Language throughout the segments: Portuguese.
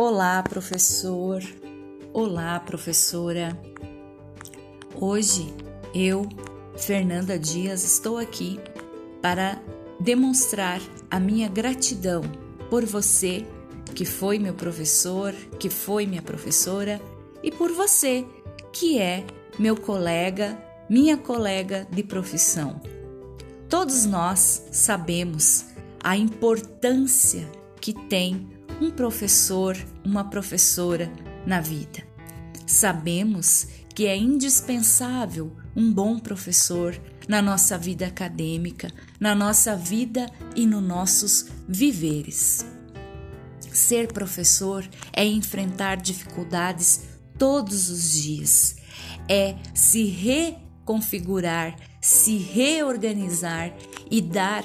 Olá, professor. Olá, professora. Hoje eu, Fernanda Dias, estou aqui para demonstrar a minha gratidão por você, que foi meu professor, que foi minha professora, e por você, que é meu colega, minha colega de profissão. Todos nós sabemos a importância que tem um professor, uma professora na vida. Sabemos que é indispensável um bom professor na nossa vida acadêmica, na nossa vida e nos nossos viveres. Ser professor é enfrentar dificuldades todos os dias, é se reconfigurar, se reorganizar e dar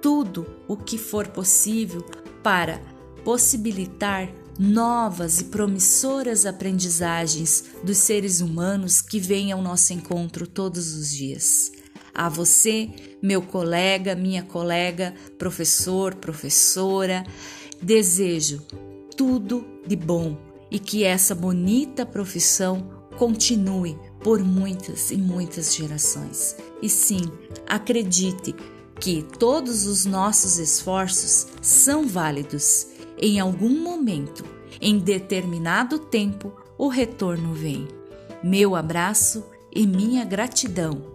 tudo o que for possível para possibilitar novas e promissoras aprendizagens dos seres humanos que vêm ao nosso encontro todos os dias. A você, meu colega, minha colega, professor, professora, desejo tudo de bom e que essa bonita profissão continue por muitas e muitas gerações. E sim, acredite que todos os nossos esforços são válidos em algum momento, em determinado tempo, o retorno vem. Meu abraço e minha gratidão